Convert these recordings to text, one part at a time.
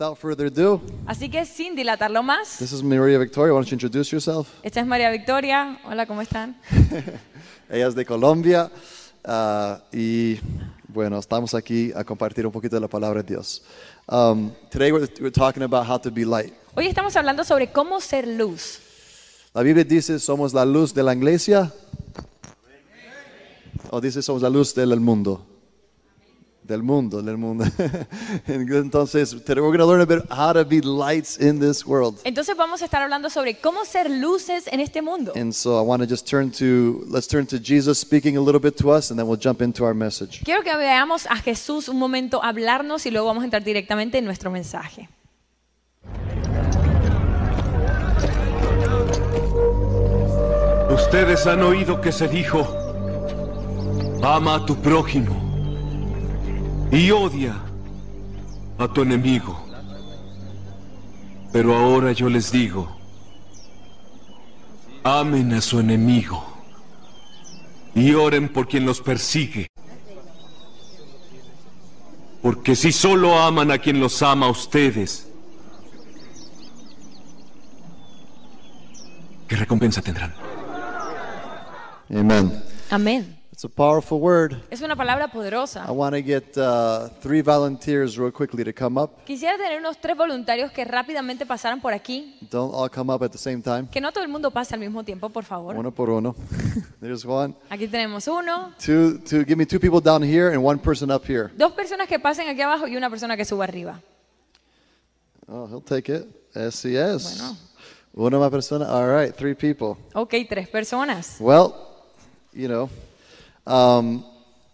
without further ado, Así que sin dilatarlo más, this is Maria Victoria. Why don't you introduce yourself? esta es María Victoria. Hola, ¿cómo están? Ella es de Colombia ah, y bueno, estamos aquí a compartir un poquito de la palabra de Dios. Um, today we're, we're talking about how to be light. Hoy estamos hablando sobre cómo ser luz. La Biblia dice somos la luz de la iglesia o dice somos la luz del mundo. Del mundo, del mundo. Entonces, today we're going to learn a bit how to be lights in this world. Entonces vamos a estar hablando sobre cómo ser luces en este mundo. And so I want to just turn to, let's turn to Jesus speaking a little bit to us and then we'll jump into our message. Quiero que veamos a Jesús un momento hablarnos y luego vamos a entrar directamente en nuestro mensaje. Ustedes han oído que se dijo, ama a tu prójimo y odia a tu enemigo. Pero ahora yo les digo, amen a su enemigo y oren por quien los persigue. Porque si solo aman a quien los ama a ustedes, ¿qué recompensa tendrán? Amen. Amén. It's a powerful word. Es una palabra poderosa. I want to get uh, three volunteers real quickly to come up. Quisiera tener unos tres voluntarios que rápidamente pasaran por aquí. Don't all come up at the same time. Que no todo el mundo pase al mismo tiempo, por favor. Uno por uno. There's one. Aquí tenemos uno, Two, two, give me two people down here and one person up here. dos personas que pasen aquí abajo y una persona que suba arriba. Oh, he'll take it. Yes, he is. Bueno. Una más persona. All right, three people. Ok, tres personas. Well, you know, um,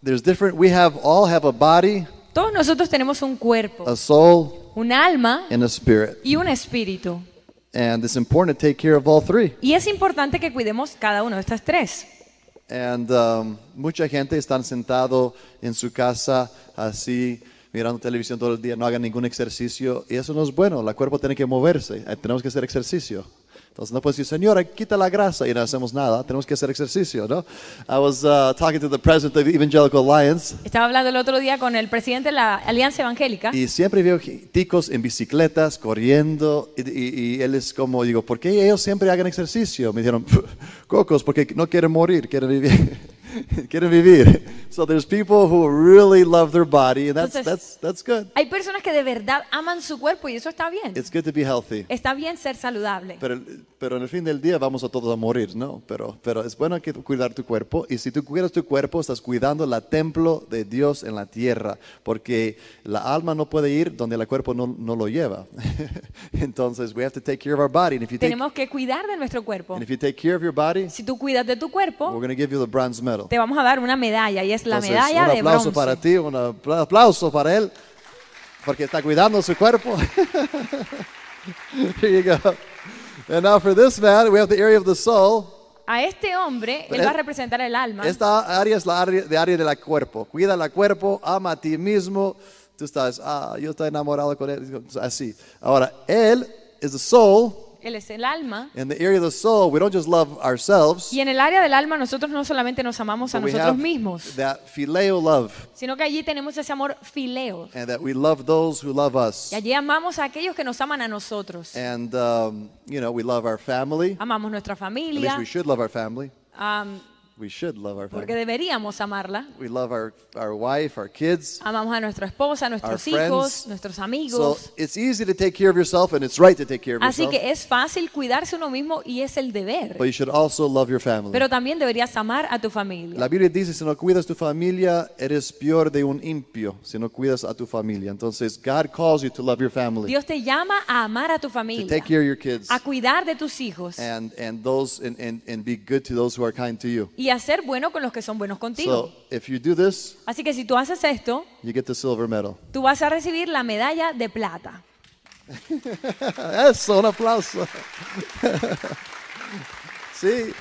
there's different. We have all have a body, Todos nosotros tenemos un cuerpo, a soul, un alma and a spirit, y un espíritu. and it's important to take care of all three. Y es importante que cuidemos cada uno de estas tres. And um, mucha gente están sentado en su casa así mirando televisión todo el día, no hagan ningún ejercicio y eso no es bueno. El cuerpo tiene que moverse, eh, tenemos que hacer ejercicio. Entonces no puedes decir, señora, quita la grasa y no hacemos nada. Tenemos que hacer ejercicio, ¿no? I was uh, talking to the president of Evangelical Alliance Estaba hablando el otro día con el presidente de la Alianza Evangélica y siempre veo ticos en bicicletas corriendo y, y- y él es como, digo, ¿por qué ellos siempre hagan ejercicio? Me dijeron, cocos, porque no quieren morir, quieren vivir. quieren vivir. So there's people who really love their body and that's, Entonces- that's, that's good. hay personas que de verdad aman su cuerpo y eso está bien. It's good to be healthy. Está bien ser saludable. Pero, pero en el fin del día vamos a todos a morir, ¿no? Pero, pero es bueno que cuidar tu cuerpo y si tú cuidas tu cuerpo estás cuidando la templo de Dios en la tierra porque la alma no puede ir donde el cuerpo no, no lo lleva. Entonces we have to take care of our body and if you take, Tenemos que cuidar de nuestro cuerpo. and if you take care of your body, Si tú cuidas de tu we're cuerpo, going to give you the bronze medal. Te vamos a dar una medalla y es la Entonces, medalla un de aplauso bronce. para ti, un apla- aplauso para él porque está cuidando su cuerpo. Here you go. And now for this man, we have the area of the soul. A este hombre, él va a es- representar el alma. Esta área es la área de área del cuerpo. Cuida el cuerpo, ama a ti mismo. Tú estás, ah, yo estoy enamorado con él. Así. Ahora, él is the soul. Él es el alma. In the area of the soul, we don't just love ourselves. Y en el área del alma nosotros no solamente nos amamos a but we nosotros have mismos, that phileo love. sino que allí tenemos ese amor fileo. And that we love those who love us. Y allí amamos a aquellos que nos aman a nosotros. And, um, you know, we love our family. Amamos nuestra At least familia, we should love our family. am, We should love our porque family. deberíamos amarla. We love our, our wife, our kids. Amamos a nuestra esposa, a nuestros Our friends. hijos, nuestros So amigos. it's easy to take care of yourself and it's right to take care of Así yourself. que es fácil cuidarse uno mismo y es el deber. But you should also love your family. Pero también deberías amar a tu familia. La Biblia dice, si no cuidas tu familia, eres peor de un impio, si no cuidas a tu familia. Entonces, God calls you to love your family, Dios te llama a amar a tu to familia, take care of your kids, a cuidar de tus hijos and, and, those, and, and, and be good to those who are kind to you. y a ser bueno con los que son buenos contigo. So, if you do this, Así que si tú haces esto, you get the silver medal. tú vas a recibir la medalla de plata. Eso, un aplauso. See,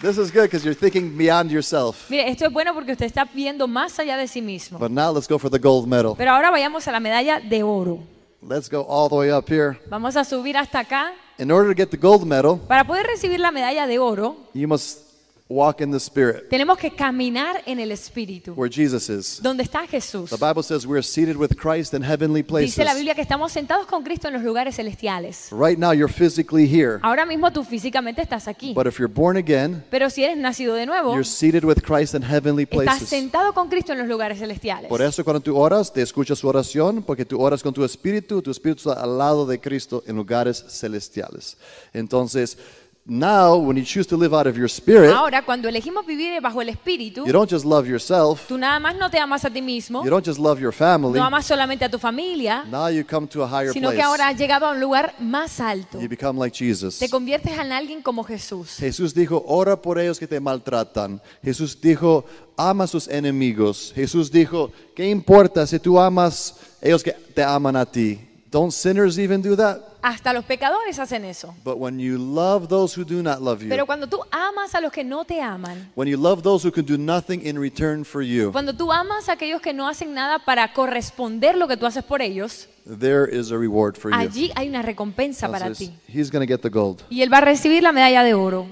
this is good because you're thinking beyond yourself. Mire, esto es bueno porque usted está viendo más allá de sí mismo. But now let's go for the gold medal. Pero ahora vayamos a la medalla de oro. Let's go all the way up here. Vamos a subir hasta acá. In order to get the gold medal, Para poder recibir la medalla de oro, you must walk in the Spirit, Tenemos que caminar en el Espíritu, where Jesus is. donde está Jesús. The Bible says we're seated with Christ in heavenly places. Dice la Biblia que estamos sentados con Cristo en los lugares celestiales. Right now, you're physically here, Ahora mismo tú físicamente estás aquí, but if you're born again, pero si eres nacido de nuevo, you're seated with Christ in heavenly estás places. sentado con Cristo en los lugares celestiales. Por eso cuando tú oras, te escucha su oración, porque tú oras con tu espíritu, tu espíritu está al lado de Cristo en lugares celestiales. Entonces, now when you choose to live out of your spirit, Ahora, cuando elegimos vivir bajo el Espíritu, you don't just love yourself, tú nada más no te amas a ti mismo, you don't just love your family. no amas solamente a tu familia, Now you come to a higher sino place. que ahora has llegado a un lugar más alto. You become like Jesus. Te conviertes en alguien como Jesús. Jesús dijo, ora por ellos que te maltratan. Jesús dijo, ama a sus enemigos. Jesús dijo, ¿qué importa si tú amas ellos que te aman a ti? Don't sinners even do that? Hasta los pecadores hacen eso. But when you love those who do not love you, Pero cuando tú amas a los que no te aman, when you love those who can do nothing in return for you, cuando tú amas a aquellos que no hacen nada para corresponder lo que tú haces por ellos, there is a reward for you. allí hay una recompensa para ti. he's going to get the gold. Y él va a recibir la medalla de oro.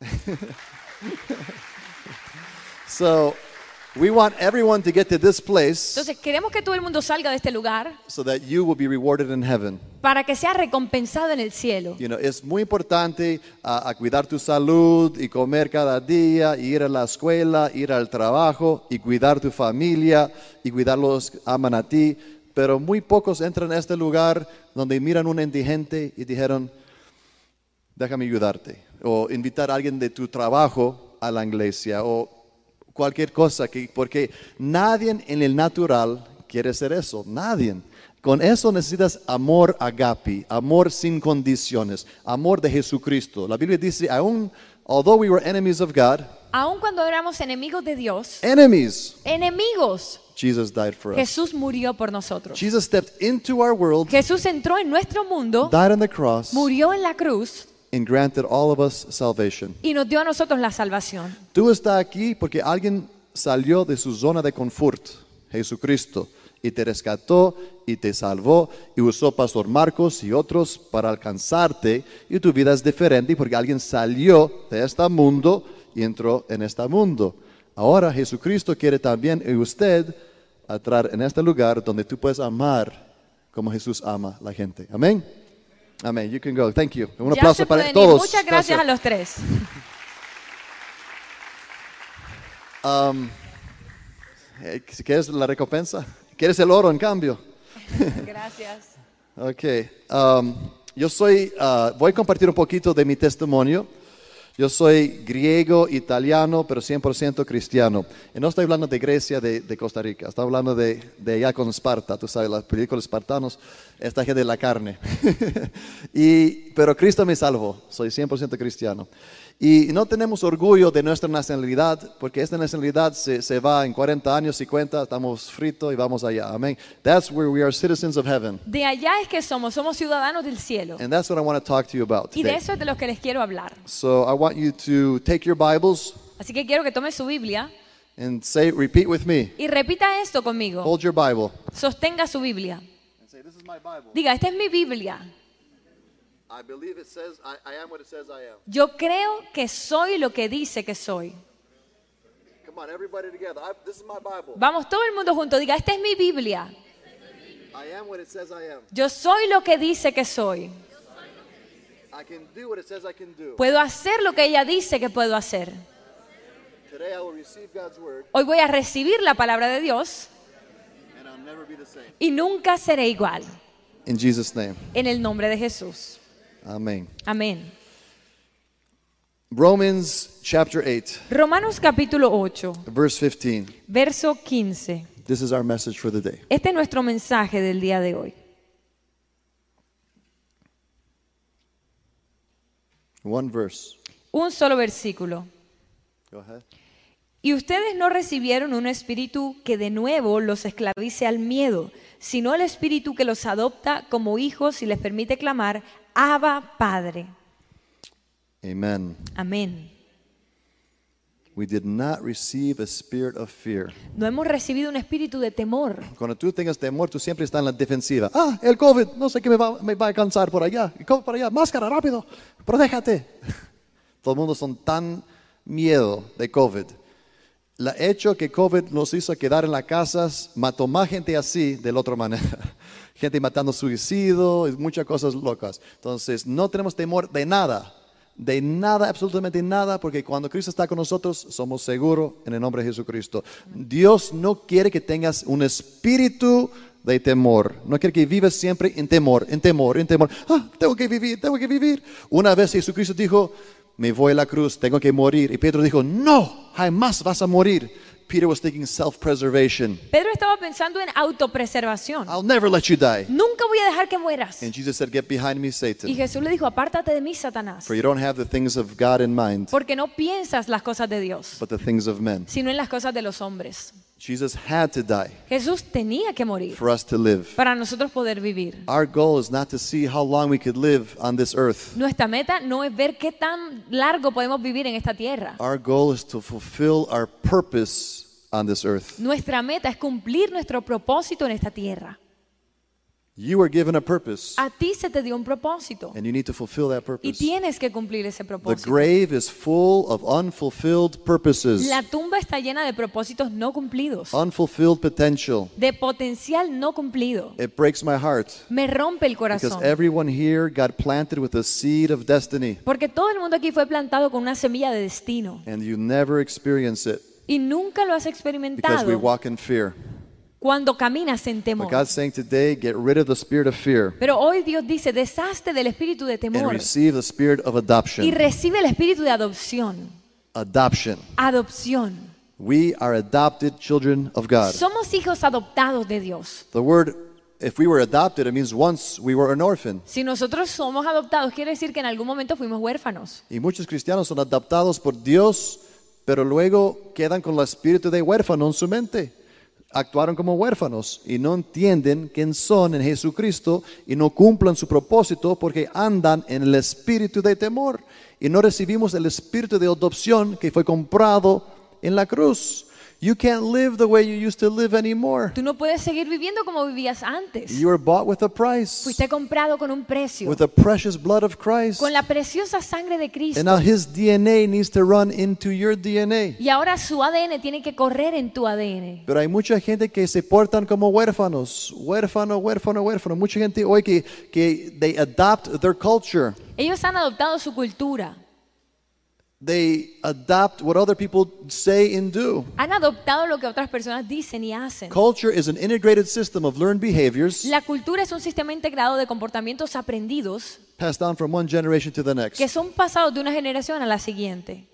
So we want everyone to get to this place Entonces queremos que todo el mundo salga de este lugar so that you will be rewarded in heaven. para que sea recompensado en el cielo. You know, es muy importante ah, a cuidar tu salud y comer cada día, y ir a la escuela, ir al trabajo y cuidar tu familia y cuidar los que aman a ti. Pero muy pocos entran a este lugar donde miran un indigente y dijeron, déjame ayudarte. O invitar a alguien de tu trabajo a la iglesia o cualquier cosa, que, porque nadie en el natural quiere hacer eso, nadie. Con eso necesitas amor agape, amor sin condiciones, amor de Jesucristo. La Biblia dice, aún, although we were enemies of God, Aun cuando éramos enemigos de Dios, enemies, enemigos, Jesus died for us. Jesús murió por nosotros. Jesus stepped into our world, Jesús entró en nuestro mundo, died on the cross, murió en la cruz and granted all of us salvation. y nos dio a nosotros la salvación. Tú estás aquí porque alguien salió de su zona de confort, Jesucristo, y te rescató y te salvó y usó Pastor Marcos y otros para alcanzarte y tu vida es diferente porque alguien salió de este mundo y entró en este mundo. Ahora Jesucristo quiere también en usted entrar en este lugar donde tú puedes amar como Jesús ama a la gente. Amén. Amén. You can go. Thank you. Un Ya aplauso para todos. Muchas gracias a los tres. Eh, ¿Quieres la recompensa? ¿Quieres el oro en cambio? Gracias. Ok. um, yo soy, ah, voy a compartir un poquito de mi testimonio. Yo soy griego, italiano, pero 100% cristiano. Y no estoy hablando de Grecia, de, Costa Rica. Estoy hablando de, de allá con Esparta. Tú sabes, las películas espartanos, esta gente de la carne. y, pero Cristo me salvó. Soy 100% cristiano. Y no tenemos orgullo de nuestra nacionalidad, porque esta nacionalidad se, se va en 40 años, 50, estamos fritos y vamos allá. Amén. That's where we are citizens of heaven. De allá es que somos, somos ciudadanos del cielo. And that's what I want to talk to you about Y de today. eso es de lo que les quiero hablar. So I want you to take your Bibles Así que quiero que tome su Biblia and say, repeat with me. y repita esto conmigo. Hold your Bible. Sostenga su Biblia. And say, this is my Bible. Diga, esta es mi Biblia. I believe it says, I, I am what it says I am. Yo creo que soy lo que dice que soy. Come on, everybody together. I, this is my Bible. Vamos todo el mundo junto. Diga, esta es mi Biblia. I am what it says I am. Yo soy lo que dice que soy. I can do what it says I can do. Puedo hacer lo que ella dice que puedo hacer. Today I will receive God's word Hoy voy a recibir la palabra de Dios and I'll never be the same. y nunca seré igual. In Jesus' name. En el nombre de Jesús. Amen. Amén. Romans chapter 8, Romanos capítulo 8, verse 15. verso 15. This is our message for the day. Este es nuestro mensaje del día de hoy. One verse. Un solo versículo. Go ahead. Y ustedes no recibieron un espíritu que de nuevo los esclavice al miedo, sino el espíritu que los adopta como hijos y les permite clamar, Abba Padre. Amen. Amén. We did not receive a spirit of fear. No hemos recibido un espíritu de temor. Cuando tú tengas temor, tú siempre estás en la defensiva. Ah, el COVID, no sé qué me va, me va a alcanzar por allá. COVID por allá, máscara, rápido, protéjate. Todo el mundo son tan miedo de COVID. El hecho que COVID nos hizo quedar en las casas mató más gente así de la otra manera. Gente matando suicidio y muchas cosas locas. Entonces, no tenemos temor de nada. De nada, absolutamente nada, porque cuando Cristo está con nosotros, somos seguros en el nombre de Jesucristo. Dios no quiere que tengas un espíritu de temor. No quiere que vivas siempre en temor, en temor, en temor. Ah, tengo que vivir, tengo que vivir. Una vez Jesucristo dijo, me voy a la cruz, tengo que morir. Y Pedro dijo, no, jamás vas a morir. Peter was thinking self-preservation. Pedro estaba pensando en autopreservación. I'll never let you die. Nunca voy a dejar que mueras. And Jesus said, get behind me, Y Satan. Jesús le dijo, apártate de mí, Satanás, For you don't have the things of God in mind, porque no piensas las cosas de Dios, but the things of men. sino en las cosas de los hombres. Jesus had to die Jesús tenía que morir for us to live. para nosotros poder vivir. Our goal is not to see how long we could live on this earth. Nuestra meta no es ver qué tan largo podemos vivir en esta tierra. Our goal is to fulfill our purpose on this earth. Nuestra meta es cumplir nuestro propósito en esta tierra. You were given a purpose, A ti se te dio un propósito and you need to fulfill that y purpose. tienes que cumplir ese The propósito. grave is full of unfulfilled purposes, La tumba está llena de propósitos no cumplidos, unfulfilled potential. de potencial no cumplido. It breaks my heart Me rompe el because corazón. everyone here got planted with a seed of destiny, Porque todo el mundo aquí fue plantado con una semilla de destino and you never experience it y nunca lo has because we experimentado walk in fear. Cuando caminas en But temor. God's saying today, get rid of the spirit of fear Pero hoy Dios dice, deshazte del espíritu de and temor receive the spirit of y adoption. recibe el espíritu de adopción. Adoption. Adopción. We are adopted children of God. Somos hijos adoptados de Dios. The word, if we were adopted, it means once we were an orphan. Si nosotros somos adoptados, quiere decir que en algún momento fuimos huérfanos. Y muchos cristianos son adoptados por Dios, pero luego quedan con el espíritu de huérfano en su mente. Actuaron como huérfanos y no entienden quién son en Jesucristo y no cumplan su propósito porque andan en el espíritu de temor y no recibimos el espíritu de adopción que fue comprado en la cruz. You can't live the way you used to live anymore. Tú no puedes seguir viviendo como vivías antes. You were bought with a price, Fuiste comprado con un precio, with the precious blood of Christ. con la preciosa sangre de And Cristo. now his DNA needs to run into your DNA. Y ahora su ADN tiene que correr en tu ADN. Pero hay mucha gente que se portan como huérfanos, huérfano, huérfano, huérfano. Mucha gente hoy que, que they adopt their culture. Ellos han adoptado su cultura, They adopt what other people say and do. han adoptado lo que otras personas dicen y hacen. Culture is an integrated system of learned behaviors La cultura es un sistema integrado de comportamientos aprendidos passed down from one generation to the next. que son pasados de una generación a la siguiente.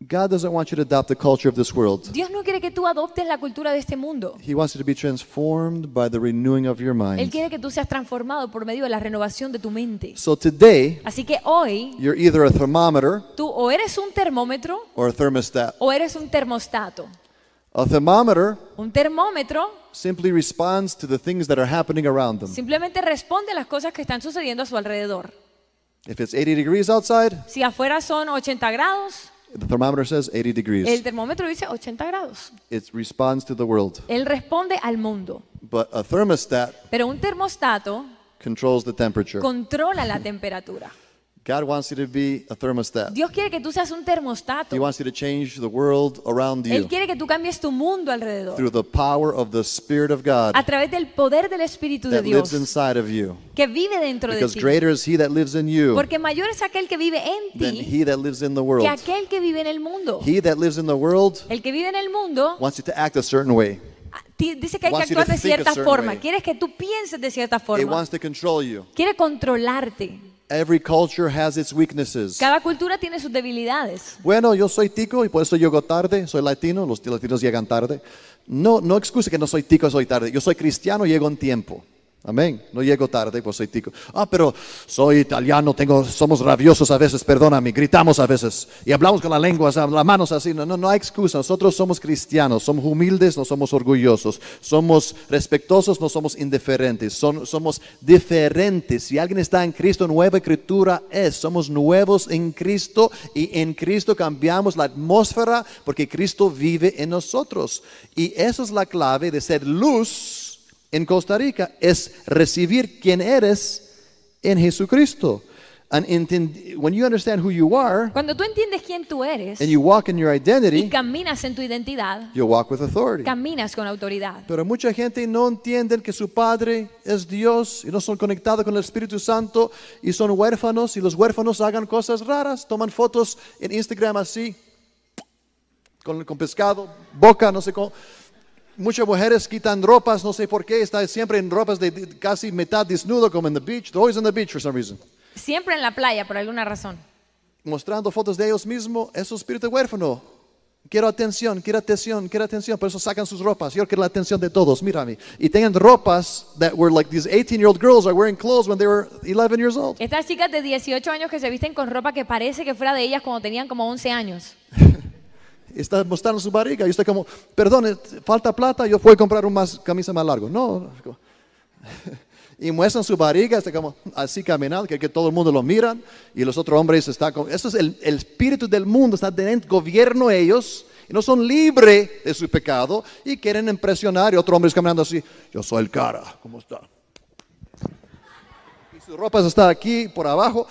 God doesn't want you to adopt the culture of this world. Dios no quiere que tú adoptes la cultura de este mundo. He wants you to be transformed by the renewing of your Él mind. quiere que tú seas transformado por medio de la renovación de tu mente. So today, Así que hoy you're either a thermometer tú o eres un termómetro or a thermostat. o eres un termostato. A thermometer Un termómetro simply responds to the things that are happening around them. simplemente responde a las cosas que están sucediendo a su alrededor. If it's 80 degrees outside, Si afuera son 80 grados, the thermometer says 80 el degrees. termómetro dice 80 grados. It responds to the world. Él responde al mundo. But a thermostat Pero un termostato controls the temperature. controla la temperatura. God wants you to be a thermostat. Dios quiere que tú seas un termostato. He wants you to change the world around Él you quiere que tú cambies tu mundo alrededor through the power of the Spirit of God a través del poder del Espíritu de that lives Dios inside of you. que vive dentro de Because ti. greater is He that lives in you Porque mayor es aquel que vive en than ti He that lives in the que world. aquel que vive en el mundo. He that lives in the world El que vive en el mundo wants you to act a certain way. ah, dice que hay que wants you to actuar de cierta forma. way. Quieres que tú pienses de cierta forma. wants to control you. Quiere controlarte. Every culture has its weaknesses. Cada cultura tiene sus debilidades. Bueno, yo soy tico y por eso llego tarde, soy latino, los latinos llegan tarde. No, no excuse que no soy tico, soy tarde. Yo soy cristiano, llego en tiempo. Amén. No llego tarde, pues soy tico. Ah, pero soy italiano, somos rabiosos a veces, perdóname, gritamos a veces y hablamos con la lengua, las manos así. No, no, no hay excusa. Nosotros somos cristianos, somos humildes, no somos orgullosos, somos respetuosos, no somos indiferentes, somos diferentes. Si alguien está en Cristo, nueva escritura es. Somos nuevos en Cristo y en Cristo cambiamos la atmósfera porque Cristo vive en nosotros. Y esa es la clave de ser luz en Costa Rica, es recibir quien eres en Jesucristo. And when you understand who you are Cuando tú entiendes quién tú eres and you walk in your y identity, caminas en tu identidad, you'll walk with authority. caminas con autoridad. Pero mucha gente no entiende que su padre es Dios y no son conectados con el Espíritu Santo y son huérfanos y los huérfanos hagan cosas raras, toman fotos en Instagram así, con, con pescado, boca, no sé cómo. Muchas mujeres quitan ropas, no sé por qué, están siempre en ropas de, de casi mitad desnudo como en the beach. They're always on the beach for some reason. Siempre en la playa, por alguna razón. Mostrando fotos de ellos mismos, es su espíritu huérfano. Quiero atención, quiero atención, quiero atención. Por eso sacan sus ropas. Yo quiero la atención de todos, mírame. Y tengan ropas that were like these 18 year old girls are wearing clothes when they were 11 years old. Estas chicas de 18 años que se visten con ropa que parece que fuera de ellas cuando tenían como 11 años. Está mostrando su barriga. Y estoy como, perdón, eh, falta plata, yo puedo comprar un más, camisa más largo. No. Y muestran su barriga, está como así caminando, que, que todo el mundo lo miran. Y los otros hombres están como, eso es el, el espíritu del mundo, está dentro, gobierno ellos. Y no son libres de su pecado y quieren impresionar. Y otro hombre caminando así, yo soy el cara, ¿cómo está? Y sus ropas están aquí, por abajo.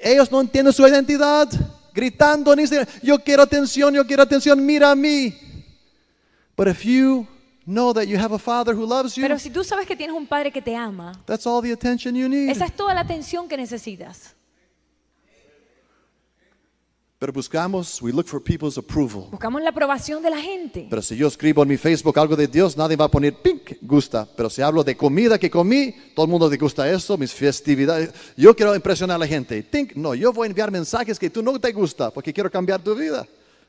Ellos no entienden su identidad, gritando en Instagram, yo quiero atención, yo quiero atención, mira a mí. But if you know that you have a father who loves you, Pero si tú sabes que tienes un padre que te ama, that's all the attention you need. esa es toda la atención que necesitas. Pero buscamos, we look for people's approval. Buscamos la aprobación de la gente. Pero si yo escribo en mi Facebook algo de Dios, nadie va a poner pink, gusta. Pero si hablo de comida que comí, todo el mundo le gusta eso, mis festividades. Yo quiero impresionar a la gente. Think, no, yo voy a enviar mensajes que tú no te gusta porque quiero cambiar tu vida.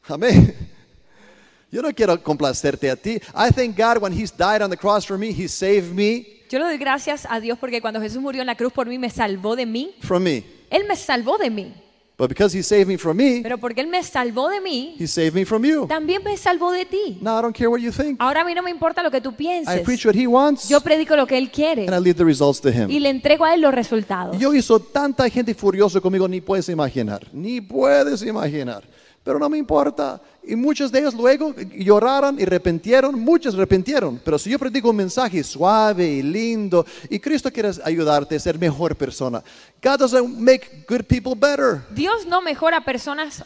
Amén. Yo no quiero complacerte a ti. I thank God when He's died on the cross for me, He saved me Yo le doy gracias a Dios porque cuando Jesús murió en la cruz por mí, me salvó de mí. from me. Él me salvó de mí. But because He saved me from me, Pero porque Él me salvó de mí, He saved me from you. también me salvó de ti. Now I don't care what you think. Ahora a mí no me importa lo que tú I pienses. preach what He wants Yo predico lo que Él quiere and I leave the results to Him. y le entrego a Él los resultados. Yo hizo tanta gente furiosa conmigo, ni puedes imaginar, ni puedes imaginar. Pero no me importa. Y muchos de ellos luego lloraron y arrepintieron, muchos arrepintieron. Pero si yo predico un mensaje suave y lindo, y Cristo quiere ayudarte a ser mejor persona. God doesn't make good people better. Dios no mejora personas,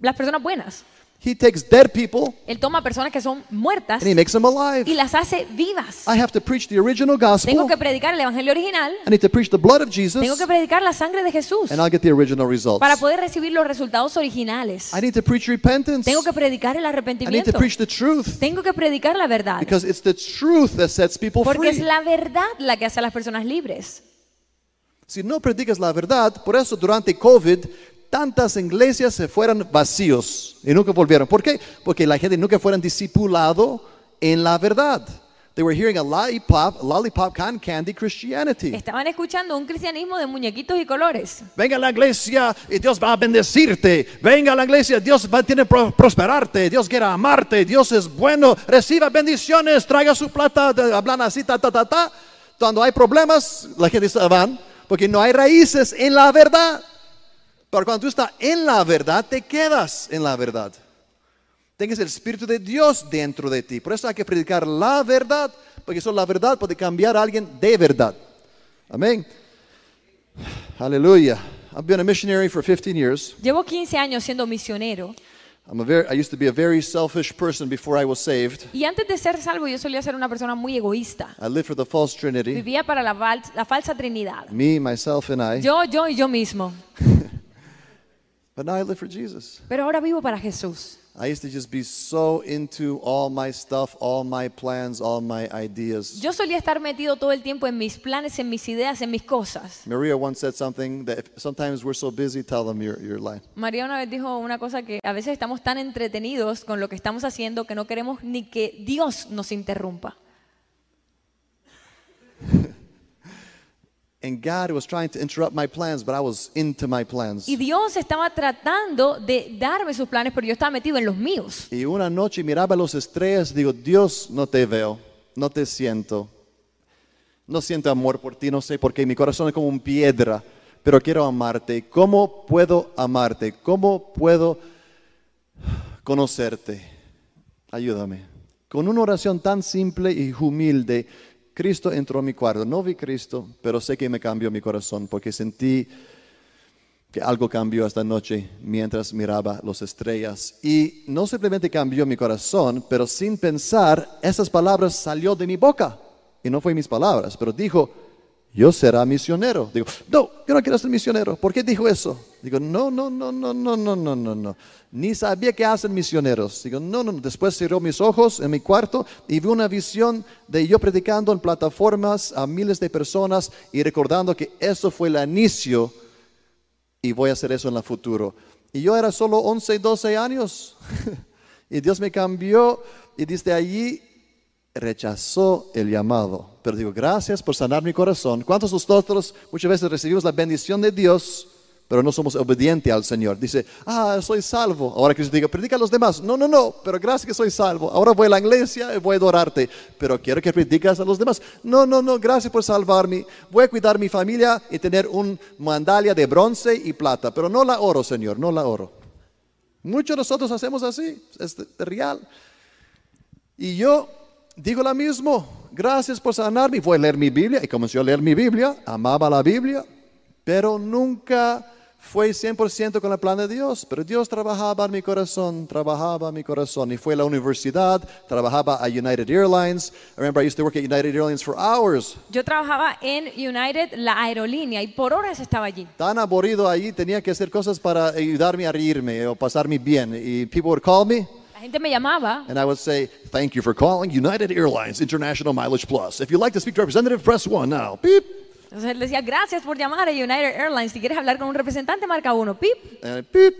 las personas buenas. He takes dead people Él toma personas que son muertas and he makes them y alive. las hace vivas. I have to preach the original gospel. Tengo que predicar el evangelio original. I need to preach the blood of Jesus Tengo que predicar la sangre de Jesús and I'll get the original results. para poder recibir los resultados originales. I need to preach repentance. Tengo que predicar el I need to arrepentimiento. preach the truth. Tengo que predicar la verdad. Because it's the truth that sets people Porque es free. la verdad la que hace a las personas libres. Si no predicas la verdad, por eso durante COVID tantas iglesias se fueron vacíos y nunca volvieron. ¿Por qué? Porque la gente nunca fueron discipulado en la verdad. They were hearing a lollipop, lollipop cotton candy Christianity. Estaban escuchando un cristianismo de muñequitos y colores. Venga a la iglesia y Dios va a bendecirte. Venga a la iglesia, Dios va a tener pro- prosperarte. Dios quiere amarte. Dios es bueno. Reciba bendiciones. Traiga su plata. Hablan así, ta, ta, ta, ta. Cuando hay problemas, la gente se van porque no hay raíces en la verdad. Pero cuando tú estás en la verdad, te quedas en la verdad. Tengas el Espíritu de Dios dentro de ti. Por eso hay que predicar la verdad, porque solo la verdad puede cambiar a alguien de verdad. Amén. Hallelujah. I've been a missionary for 15 years. Llevo 15 años siendo misionero I'm a very, I used to be a very selfish person before I was saved. y antes de ser salvo yo solía ser una persona muy egoísta. I lived for the false Trinity. Vivía para la, la falsa Trinidad. Me, myself, and I. Yo, yo y yo mismo. But now I live for Jesus. Pero ahora vivo para Jesús. I used to just be so into all my stuff, all my plans, all my ideas. Yo solía estar metido todo el tiempo en mis planes, en mis ideas, en mis cosas. Maria once said something that if sometimes we're so busy, tell them you're, you're lying. María una vez dijo una cosa que a veces estamos tan entretenidos con lo que estamos haciendo que no queremos ni que Dios nos interrumpa. And God was trying to interrupt my plans, but I was into my plans. Y Dios estaba tratando de darme sus planes, pero yo estaba metido en los míos. Y una noche miraba las estrellas digo, Dios, no te veo, no te siento. No siento amor por ti, no sé por qué. Mi corazón es como una piedra, pero quiero amarte. ¿Cómo puedo amarte? ¿Cómo puedo conocerte? Ayúdame. Con una oración tan simple y humilde, Cristo entró a mi cuarto. No vi Cristo, pero sé que me cambió mi corazón porque sentí que algo cambió esta noche mientras miraba las estrellas. Y no simplemente cambió mi corazón, pero sin pensar, esas palabras salió de mi boca. Y no fue mis palabras, pero dijo, yo será misionero. Digo, no, yo no quiero ser misionero. ¿Por qué dijo eso? Digo, no, no, no, no, no, no, no, no, no. Ni sabía qué hacen misioneros. Digo, no, no, no. Después cerró mis ojos en mi cuarto y vi una visión de yo predicando en plataformas a miles de personas y recordando que eso fue el inicio y voy a hacer eso en el futuro. Y yo era solo 11, 12 años. y Dios me cambió y desde allí rechazó el llamado. Pero digo, gracias por sanar mi corazón. ¿Cuántos nosotros muchas veces recibimos la bendición de Dios, pero no somos obedientes al Señor? Dice, ah, soy salvo. Ahora Cristo diga, predica a los demás. No, no, no, pero gracias que soy salvo. Ahora voy a la iglesia y voy a adorarte, pero quiero que predicas a los demás. No, no, no, gracias por salvarme. Voy a cuidar mi familia y tener un mandalia de bronce y plata, pero no la oro, Señor, no la oro. Muchos de nosotros hacemos así, es real. Y yo digo lo mismo, gracias por sanarme. Voy a leer mi Biblia y comencé a leer mi Biblia, amaba la Biblia, pero nunca fue 100% con el plan de Dios. Pero Dios trabajaba en mi corazón, trabajaba en mi corazón. Y fue a la universidad, trabajaba a United Airlines. I remember I used to work at United Airlines for hours. Yo trabajaba en United, la aerolínea, y por horas estaba allí. Tan aburrido allí, tenía que hacer cosas para ayudarme a reírme o pasarme bien. Y people would call me. La gente me llamaba And I would say, Thank you for calling United Airlines International Mileage Plus. If you'd like to speak to a representative, press one now. Beep. Entonces él decía, gracias por llamar a United Airlines. Si quieres hablar con un representante, marca uno, pip. And beep.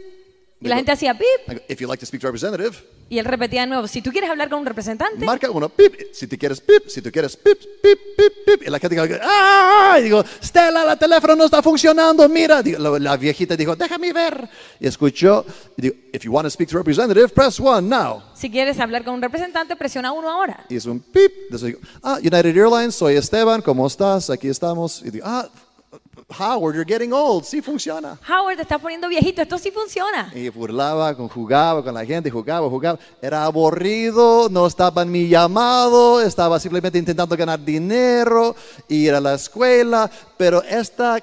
Y la gente hacía pip. I go, If you'd like to speak to a representative, Y él repetía de nuevo, si tú quieres hablar con un representante, marca uno. Beep. Si tú quieres, beep. Si tú quieres, beep, beep, beep, beep. Y la gente ¡ah! Y digo, Stella, el teléfono no está funcionando, mira. Digo, la, la viejita dijo, déjame ver. Y escuchó. Y digo, If you want to speak to a representative, press one now. si quieres hablar con un representante, presiona uno ahora. Y es un pip. Entonces digo, ah, United Airlines, soy Esteban, ¿cómo estás? Aquí estamos. Y digo, ah, Howard, you're getting old. Sí funciona. Howard, te estás poniendo viejito, esto sí funciona. Y burlaba, jugaba con la gente, jugaba, jugaba. Era aburrido, no estaba en mi llamado, estaba simplemente intentando ganar dinero, ir a la escuela, pero esta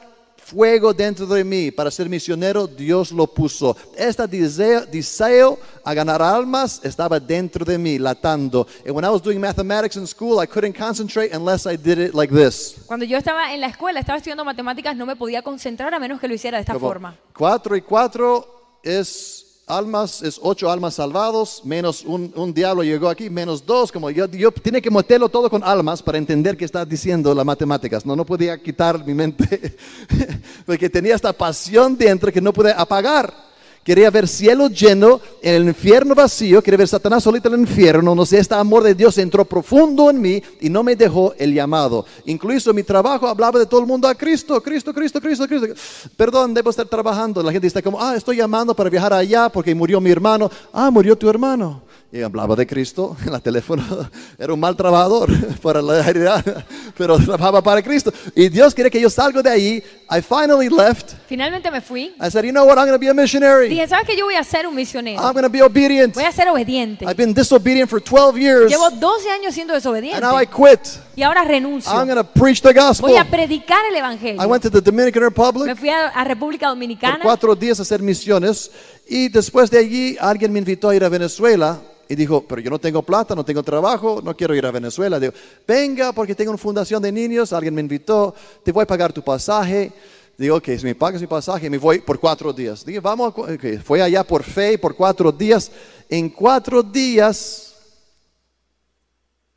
fuego dentro de mí para ser misionero, Dios lo puso. Este deseo, deseo a ganar almas estaba dentro de mí, latando. And when I was doing mathematics in school, I couldn't concentrate unless I did it like this. Cuando yo estaba en la escuela, estaba estudiando matemáticas, no me podía concentrar a menos que lo hiciera de esta Como forma. Cuatro y cuatro es almas, es ocho almas salvados, menos un, un diablo llegó aquí, menos dos, como yo, yo tiene que meterlo todo con almas para entender qué está diciendo las matemáticas. No, no podía quitar mi mente, porque tenía esta pasión dentro que no pude apagar. Quería ver cielo lleno, el infierno vacío, quería ver Satanás solito en el infierno. No sé, este amor de Dios entró profundo en mí y no me dejó el llamado. Incluso en mi trabajo hablaba de todo el mundo a Cristo, Cristo, Cristo, Cristo, Cristo. Perdón, debo estar trabajando. La gente está como, ah, estoy llamando para viajar allá porque murió mi hermano. Ah, murió tu hermano. Y hablaba de Cristo en el teléfono. Era un mal trabajador para la realidad, pero trabajaba para Cristo. Y Dios quiere que yo salga de ahí. I finally left. Finalmente me fui. I said, you know what? I'm going to be a missionary. Dije, ¿sabes qué? Yo voy a ser un misionero. I'm going to be obedient. Voy a ser obediente. I've been disobedient for 12 years. Llevo 12 años siendo And desobediente. now I quit. Y ahora renuncio. I'm going to preach the gospel. Voy a predicar el I evangelio. went to the Dominican Me Republic fui a, a República por Dominicana. cuatro días a hacer misiones. Y después de allí, alguien me invitó a ir a Venezuela. Y dijo, pero yo no tengo plata, no tengo trabajo, no quiero ir a Venezuela. Digo, venga, porque tengo una fundación de niños, alguien me invitó, te voy a pagar tu pasaje. Digo, ok, si me pagas mi pasaje, me voy por cuatro días. Dije, vamos, a cu- ok. fue allá por fe, por cuatro días. En cuatro días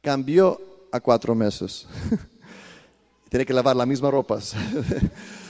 cambió a cuatro meses. Tiene que lavar las mismas ropas.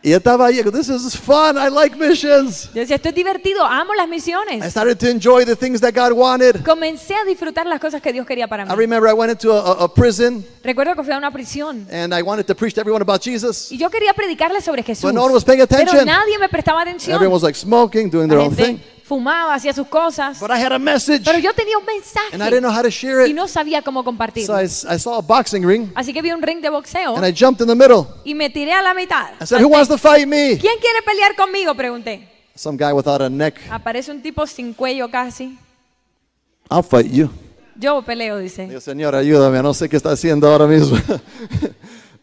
y yo estaba ahí, this is fun, I like missions. Yo decía, esto es divertido, amo las I misiones. started to enjoy the things that God wanted. Comencé a disfrutar las cosas que Dios quería para I mí. remember I went into a, a- prison Recuerdo que fui a una prisión and I wanted to preach to everyone about Jesus. y yo quería predicarles sobre Jesús. But no one was paying Pero attention. nadie me prestaba atención. Everyone was like smoking, doing their own thing. Fumaba, hacía sus cosas. But I had a message Pero yo tenía un and I didn't know mensaje how to share y it. no sabía cómo So compartirlo. I, s- I saw a boxing ring Así que vi un ring de boxeo and I jumped in the middle. y me tiré a la mitad. I said, Who wants to fight me? ¿Quién quiere pelear conmigo? Pregunté. Some guy without a neck. Aparece un tipo sin cuello casi. I'll fight you. Yo peleo, dice. Digo, Señor, ayúdame, no sé qué está haciendo ahora mismo.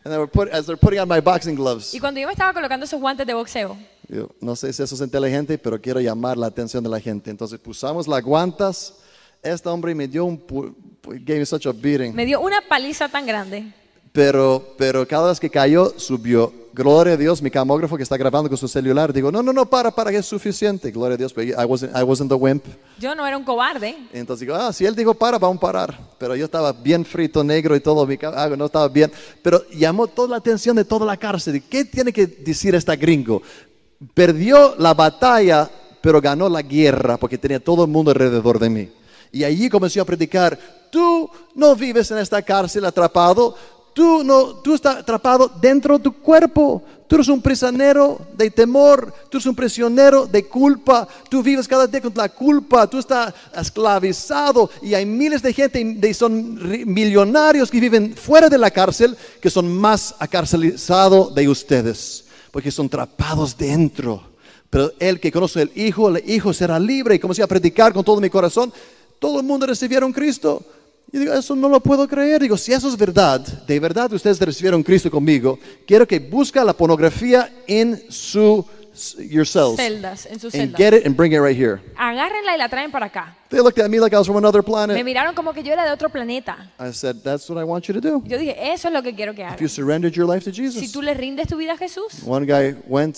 and they were put, as they're putting on my boxing gloves, Y cuando yo me estaba colocando esos guantes de boxeo, Yo, no sé si eso es inteligente, pero quiero llamar la atención de la gente. Entonces pusimos las guantas. Este hombre me dio un, gave me such a beating. Me dio una paliza tan grande. Pero, pero cada vez que cayó, subió. Gloria a Dios, mi camógrafo que está grabando con su celular. Digo, no, no, no, para, para, que es suficiente. Gloria a Dios, pero I wasn't, I wasn't the wimp. Yo no era un cobarde. Entonces digo, ah, si él dijo para, vamos a parar. Pero yo estaba bien frito, negro y todo, mi ah, no estaba bien. Pero llamó toda la atención de toda la cárcel. ¿Qué tiene que decir esta gringo? Perdió la batalla, pero ganó la guerra porque tenía todo el mundo alrededor de mí. Y allí comenzó a predicar, tú no vives en esta cárcel atrapado, tú, no, tú estás atrapado dentro de tu cuerpo. Tú eres un prisionero de temor, tú eres un prisionero de culpa, tú vives cada día con la culpa, tú estás esclavizado y hay miles de gente, de, son ri- millonarios que viven fuera de la cárcel que son más acarcelizados de ustedes, porque son atrapados dentro. Pero el que conoce el Hijo, el Hijo será libre y comencé a predicar con todo mi corazón. Todo el mundo recibieron Cristo. Y digo, eso no lo puedo creer. Digo, si eso es verdad, de verdad ustedes recibieron Cristo conmigo, quiero que busca la pornografía en su yourselves. Celdas, en sus And celdas. get it and bring it right here. Agárrenla y la traen para acá. They looked at me like I was from another Me planet. miraron como que yo era de otro planeta. I said, that's what I want you to do. Yo dije, eso es lo que quiero que If you hagas. surrendered your life to Si Jesus. tú le rindes tu vida a Jesús. One guy went,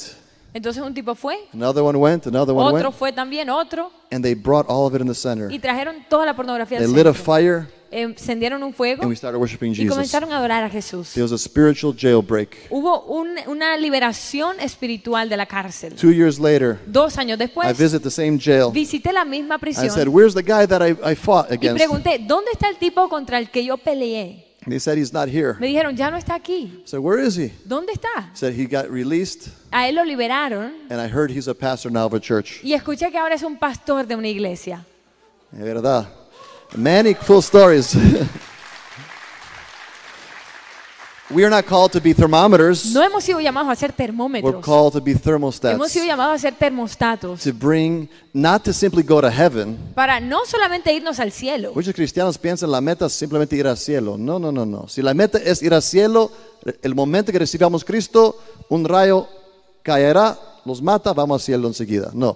Entonces un tipo fue, another one went, another one otro went, fue también, otro. and they brought all of it in the center. Y trajeron toda la pornografía They al lit a centro. fire Encendieron un fuego and we started worshiping y Jesus. comenzaron a adorar a Jesús. There was a spiritual jailbreak. Hubo un- una liberación espiritual de la cárcel. Two years later, Dos años I después, visit the same jail. visité la misma I said, prisión Where's the guy that I, I fought y against? pregunté, ¿dónde está el tipo contra el que yo peleé? They said, He's not here. Me dijeron, ya no está aquí. Said, Where is he? ¿Dónde está? Said, He got released, A él lo liberaron and I heard he's a pastor now of a church. y escuché que ahora es un pastor de una iglesia. De verdad. Many cool stories. we are not called to be thermometers, No hemos sido llamados a ser we're termómetros. called to be Hemos thermostats. sido llamados a ser termostatos To bring, not to simply go to heaven. para no solamente irnos al cielo. Muchos cristianos piensan la meta es simplemente ir al cielo. No, no, no, no. Si la meta es ir al cielo, el momento que recibamos Cristo, un rayo caerá, los mata, vamos al cielo enseguida. No.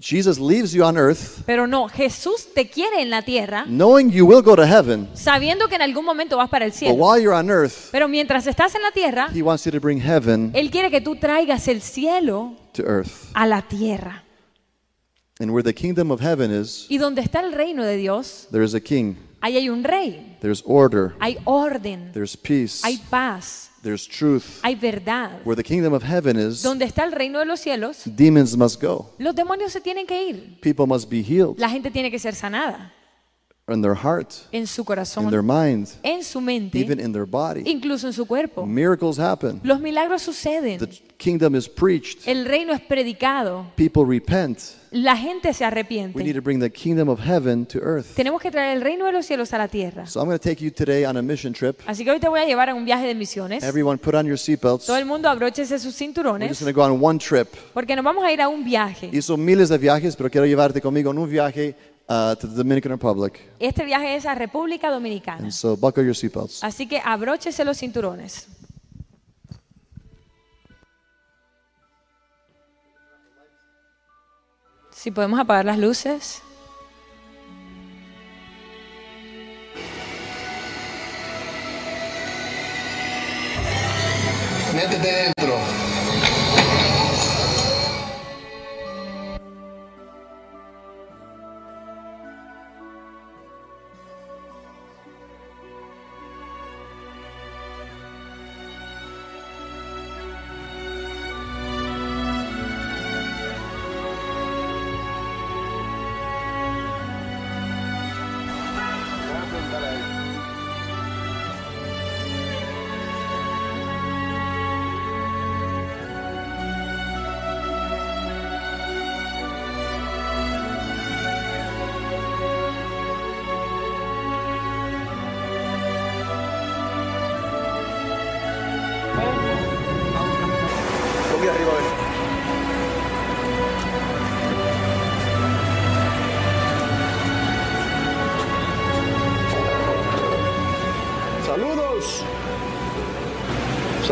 Jesus leaves you on earth, Pero no, Jesús te quiere en la tierra knowing you will go to heaven. sabiendo que en algún momento vas para el But cielo. while you're on earth, Pero mientras estás en la tierra, He wants you to bring heaven Él quiere que tú traigas el cielo to earth. a la tierra. And where the kingdom of heaven is, Y donde está el reino de Dios, there is a king, ahí hay un rey, there's order, hay orden, there's peace, hay paz, there's truth. hay verdad. Where the kingdom of heaven is, Donde está el reino de los cielos, demons must go. los demonios se tienen que ir. People must be healed La gente tiene que ser sanada in their heart, en su in their corazón, mind, en su mente, even in their body. incluso en su cuerpo. Miracles happen. Los milagros suceden. The kingdom is preached. El reino es predicado. People repent. La gente se We need arrepiente. to bring the kingdom of heaven to earth. Tenemos que traer el reino de los cielos a la tierra. So I'm going to take you today on a mission trip. Así que hoy te voy a llevar a un viaje de misiones. Everyone put on your seatbelts. Todo el mundo abróchese sus We're just cinturones going to go on one trip. porque nos vamos a ir a un viaje. Hizo miles de viajes, pero quiero llevarte conmigo en un viaje uh, to the Dominican Republic. Este viaje es a República Dominicana. And so buckle your seatbelts. Así que abróchese los cinturones. Si podemos apagar las luces. Métete dentro.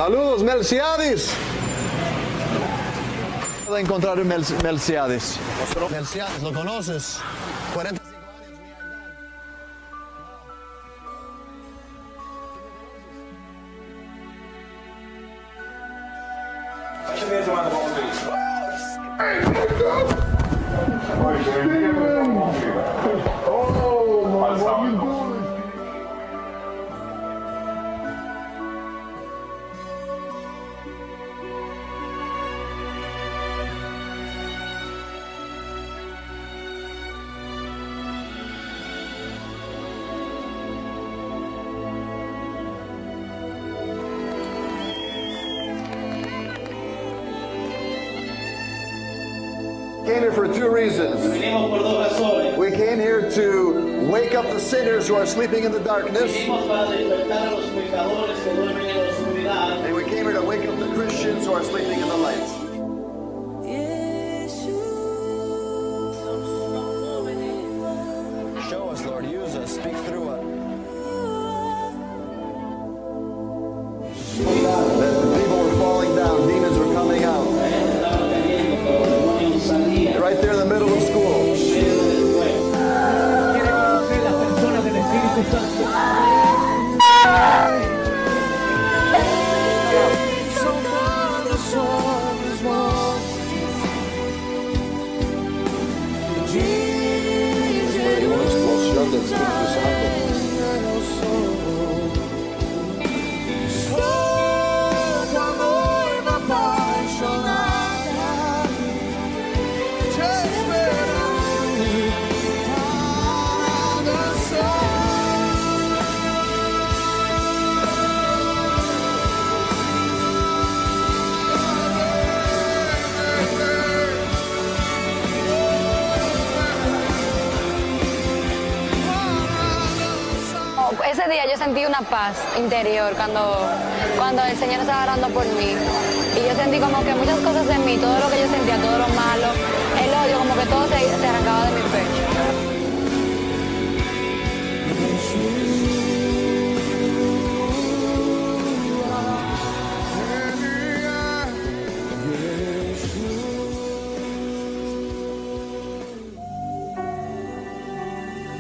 Saludos, Melciadis. puedo encontrar Melciades? Melciades, ¿lo conoces? Came here for two reasons. We came here to wake up the sinners who are sleeping in the darkness, and we came here to wake up the Christians who are sleeping in the light. Paz interior cuando, cuando el Señor estaba orando por mí. Y yo sentí como que muchas cosas en mí, todo lo que yo sentía, todo lo malo, el odio, como que todo se, se arrancaba de mi pecho.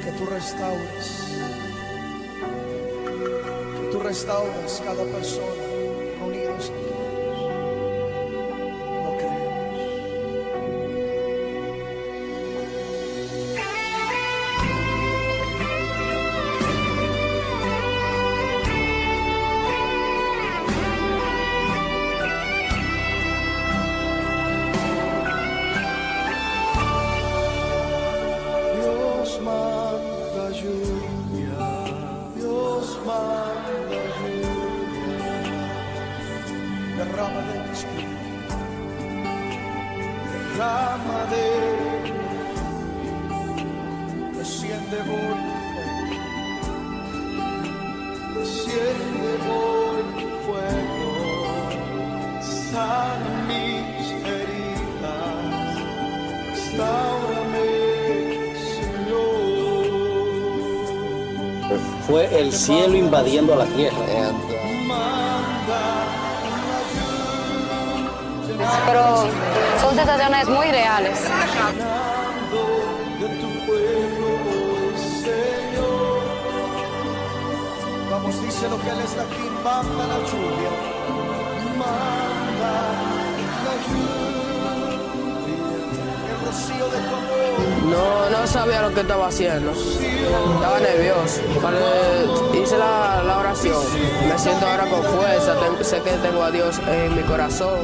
que tú restaures, que tú restaures cada persona reunidos el cielo invadiendo la tierra. Pero son sensaciones muy reales. Vamos, díselo que Él está aquí, manda la lluvia, manda No, no sabía lo que estaba haciendo. Estaba nervioso. Cuando hice la, la oración, me siento ahora con fuerza. Sé que tengo a Dios en mi corazón.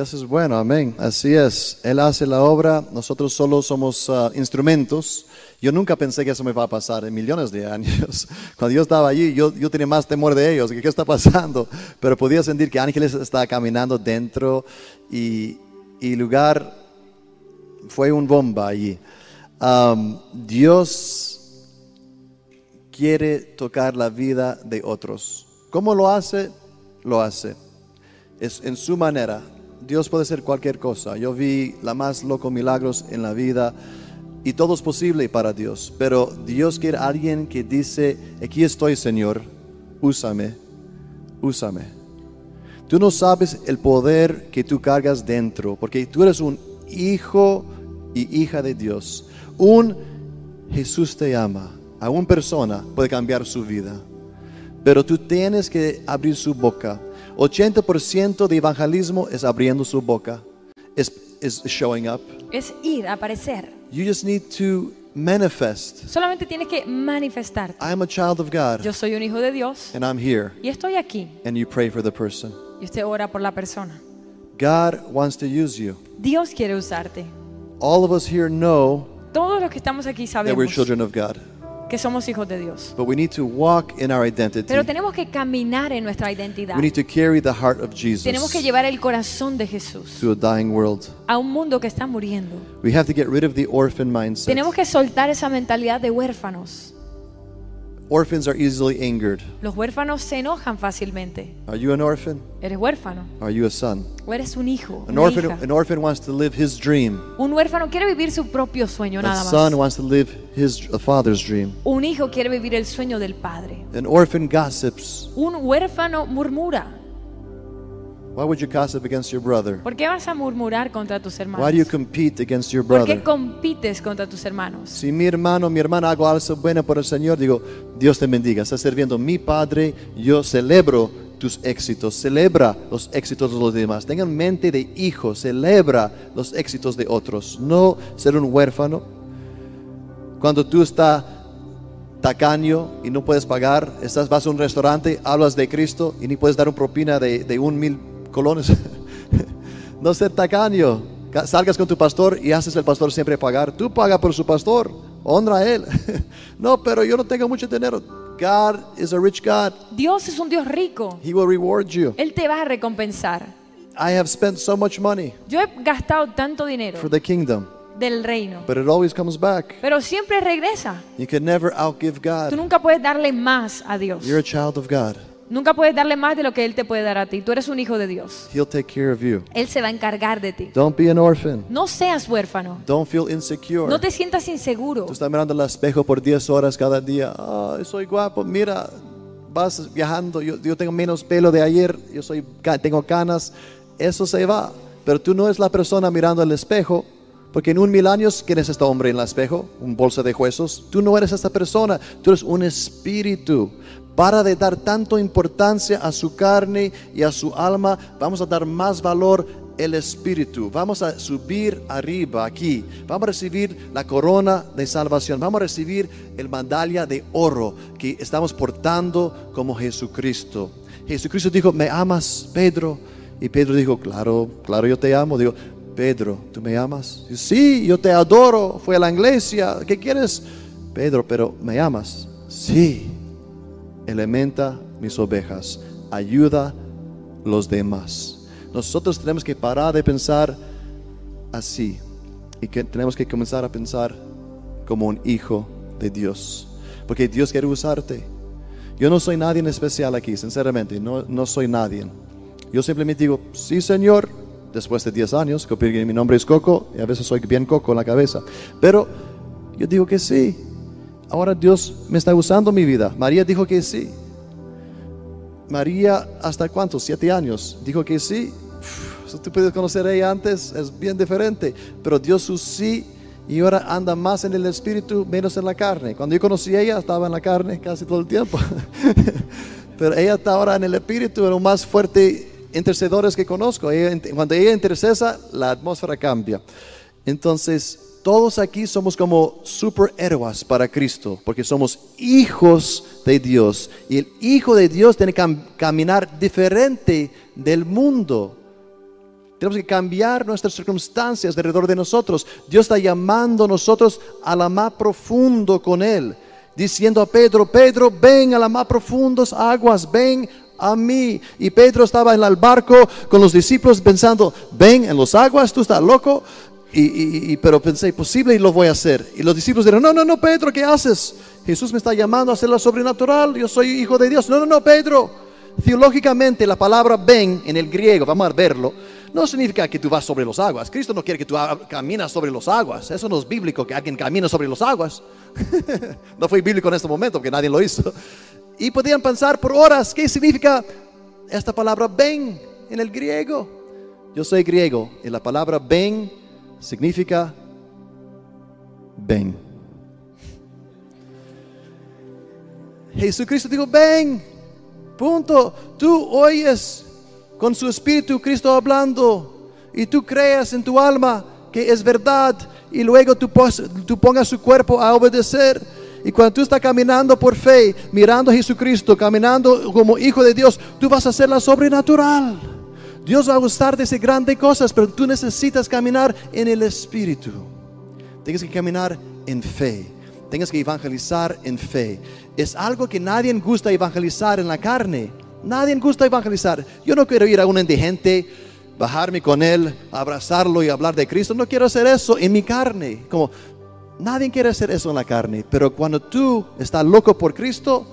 Dios es bueno, amén. Así es. Él hace la obra, nosotros solo somos ah, instrumentos. Yo nunca pensé que eso me va a pasar en millones de años. Cuando yo estaba allí, yo, yo tenía más temor de ellos, que qué está pasando. Pero podía sentir que ángeles estaban caminando dentro y, y lugar fue un bomba allí. Dios quiere tocar la vida de otros. ¿Cómo lo hace? Lo hace es en su manera. Dios puede hacer cualquier cosa. Yo vi la más loco milagros en la vida y todo es posible para Dios. Pero Dios quiere alguien que dice, aquí estoy Señor, úsame, úsame. Tú no sabes el poder que tú cargas dentro, porque tú eres un hijo y hija de Dios. Un Jesús te ama. A una persona puede cambiar su vida. Pero tú tienes que abrir su boca. 80% de evangelismo es abriendo su boca. Es, es showing up. Es ir, aparecer. You just need to manifest. Solamente tienes que manifestarte. I'm a child of God Yo soy un hijo de Dios and I'm here. y estoy aquí. And you pray for the person. Y usted ora por la persona. God wants to use you. Dios quiere usarte. All of us here know Todos los que estamos aquí that we're sabemos children of God. Que somos hijos de Dios. But we need to walk in our identity. Pero tenemos que caminar en nuestra identidad. We need to carry the heart of Tenemos que Jesus llevar el corazón de Jesús to a dying world. a un mundo que está muriendo. We have to get rid of the orphan mindset. Tenemos que soltar esa mentalidad de huérfanos. Orphans are easily angered. Los huérfanos se enojan fácilmente. Are you an orphan? ¿Eres huérfano? Are you a son? ¿O eres un hijo? An orphan, hija? an orphan wants to live his dream. Un huérfano quiere vivir su propio sueño A nada son más. wants to live his a father's dream. Un hijo quiere vivir el sueño del padre. An orphan gossips. Un huérfano murmura. Why would you gossip against your brother? ¿Por qué vas a murmurar contra tus hermanos? Why do you compete against your ¿Por qué brother? compites contra tus hermanos? Si mi hermano, mi hermana hago algo bueno por el Señor, digo, Dios te bendiga. Estás sirviendo a mi Padre, yo celebro tus éxitos, celebra los éxitos de los demás. Tengan mente de hijo, celebra los éxitos de otros. No ser un huérfano. Cuando tú estás tacaño y no puedes pagar, estás, vas a un restaurante, hablas de Cristo y ni puedes dar una propina de, de un mil colones. no ser tacaño. Ca- Salgas con tu pastor y haces el pastor siempre pagar. Tú paga por su pastor. Honra a él. no, pero yo no tengo mucho dinero. God is a rich God. Dios es un Dios rico. He will reward you. Él te va a recompensar. I have spent so much money Yo he gastado tanto dinero for the kingdom, del reino, but it always comes back. pero siempre regresa. You can never outgive Tú God. nunca puedes darle más a Dios. You're a child of God. Nunca puedes darle más de lo que Él te puede dar a ti. Tú eres un hijo de Dios. He'll take care of you. Él se va a encargar de ti. Don't be an orphan. No seas huérfano. Don't feel insecure. No te sientas inseguro. Tú estás mirando al espejo por 10 horas cada día. Ah, soy guapo. Mira, vas viajando. Yo, yo tengo menos pelo de ayer. Yo soy, tengo canas. Eso se va. Pero tú no eres la persona mirando al espejo. Porque en un mil años, ¿quién es este hombre en el espejo? Un bolsa de huesos. Tú no eres esta persona. Tú eres un espíritu. Para de dar tanto importancia a su carne y a su alma, vamos a dar más valor el Espíritu. Vamos a subir arriba aquí. Vamos a recibir la corona de salvación. Vamos a recibir el medalla de oro que estamos portando como Jesucristo. Jesucristo dijo, ¿me amas, Pedro? Y Pedro dijo, claro, claro, yo te amo. Digo, Pedro, ¿tú me amas? Y, sí, yo te adoro. Fue a la iglesia. ¿Qué quieres? Pedro, pero ¿me amas? Sí. Elementa mis ovejas. Ayuda los demás. Nosotros tenemos que parar de pensar así y que tenemos que comenzar a pensar como un hijo de Dios. Porque Dios quiere usarte. Yo no soy nadie en especial aquí, sinceramente, no, no soy nadie. Yo simplemente digo, sí Señor, después de 10 años, que mi nombre es Coco y a veces soy bien Coco en la cabeza. Pero yo digo que sí. Ahora Dios me está usando mi vida. María dijo que sí. María, ¿hasta cuántos? Siete años. Dijo que sí. Uf, tú puedes conocer a ella antes, es bien diferente. Pero Dios su sí y ahora anda más en el espíritu, menos en la carne. Cuando yo conocí a ella, estaba en la carne casi todo el tiempo. Pero ella está ahora en el espíritu, los más fuertes intercedores que conozco. Cuando ella intercesa, la atmósfera cambia. Entonces, todos aquí somos como superhéroes para Cristo, porque somos hijos de Dios. Y el hijo de Dios tiene que cam- caminar diferente del mundo. Tenemos que cambiar nuestras circunstancias alrededor de nosotros. Dios está llamando a nosotros a la más profundo con Él. Diciendo a Pedro, Pedro, ven a las más profundas aguas, ven a mí. Y Pedro estaba en el barco con los discípulos pensando, ven en las aguas, tú estás loco. Y, y- y- pero pensé, posible y lo voy a hacer. Y los discípulos dijeron, no, no, no, Pedro, ¿qué haces? Jesús me está llamando a hacer lo sobrenatural, yo soy hijo de Dios. No, no, no, Pedro. Teológicamente la palabra ven en el griego, vamos a verlo, no significa que tú vas sobre los aguas. Cristo no quiere que tú caminas sobre los aguas. Eso no es bíblico, que alguien camina sobre los aguas. no fue bíblico en este momento porque nadie lo hizo. Y podían pensar por horas qué significa esta palabra ven en el griego. Yo soy griego y la palabra ven significa ven. Jesucristo dijo, ven, punto. Tú oyes con su espíritu Cristo hablando y tú creas en tu alma que es verdad y luego tú, tú pongas su cuerpo a obedecer. Y cuando tú estás caminando por fe, mirando a Jesucristo, caminando como hijo de Dios, tú vas a hacer la sobrenatural. Dios va a gustar de esas grandes cosas, pero tú necesitas caminar en el Espíritu. Tienes que caminar en fe. Tienes que evangelizar en fe. Es algo que nadie gusta evangelizar en la carne. Nadie gusta evangelizar. Yo no quiero ir a un indigente, bajarme con él, abrazarlo y hablar de Cristo. No quiero hacer eso en mi carne. Como nadie quiere hacer eso en la carne. Pero cuando tú estás loco por Cristo,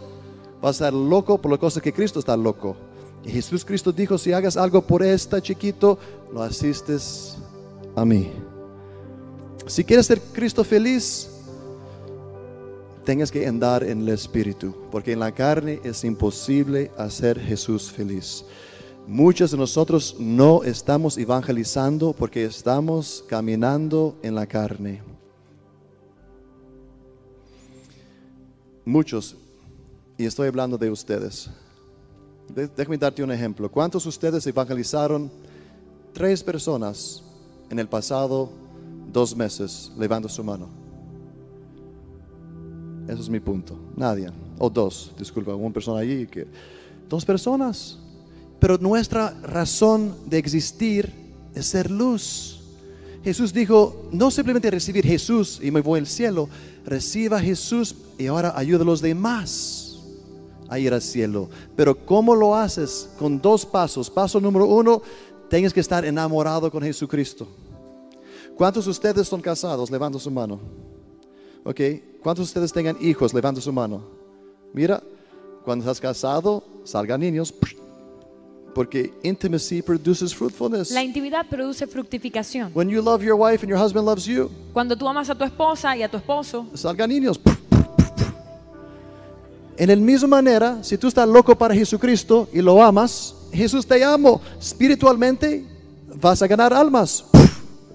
vas a estar loco por las cosas que Cristo está loco. Jesús Cristo dijo, si hagas algo por esta chiquito, lo asistes a mí. Si quieres ser Cristo feliz, tengas que andar en el Espíritu, porque en la carne es imposible hacer Jesús feliz. Muchos de nosotros no estamos evangelizando porque estamos caminando en la carne. Muchos, y estoy hablando de ustedes. Déjame darte un ejemplo. ¿Cuántos de ustedes evangelizaron tres personas en el pasado dos meses? Levanta su mano. Ese es mi punto. Nadie. O dos, disculpa, una persona allí. Que... Dos personas. Pero nuestra razón de existir es ser luz. Jesús dijo, no simplemente recibir Jesús y me voy al cielo, reciba a Jesús y ahora ayuda a los demás a ir al cielo. Pero ¿cómo lo haces? Con dos pasos. Paso número uno, tienes que estar enamorado con Jesucristo. ¿Cuántos de ustedes son casados? Levanta su mano. Ok. ¿Cuántos de ustedes tengan hijos? Levanta su mano. Mira. cuando estás casado, salgan niños. Porque intimacy produces fruitfulness. La intimidad produce fructificación. When you love your wife and your husband loves you, Cuando tú amas a tu esposa y a tu esposo, salgan niños. En la misma manera, si tú estás loco para Jesucristo y lo amas, Jesús te amo. Espiritualmente vas a ganar almas.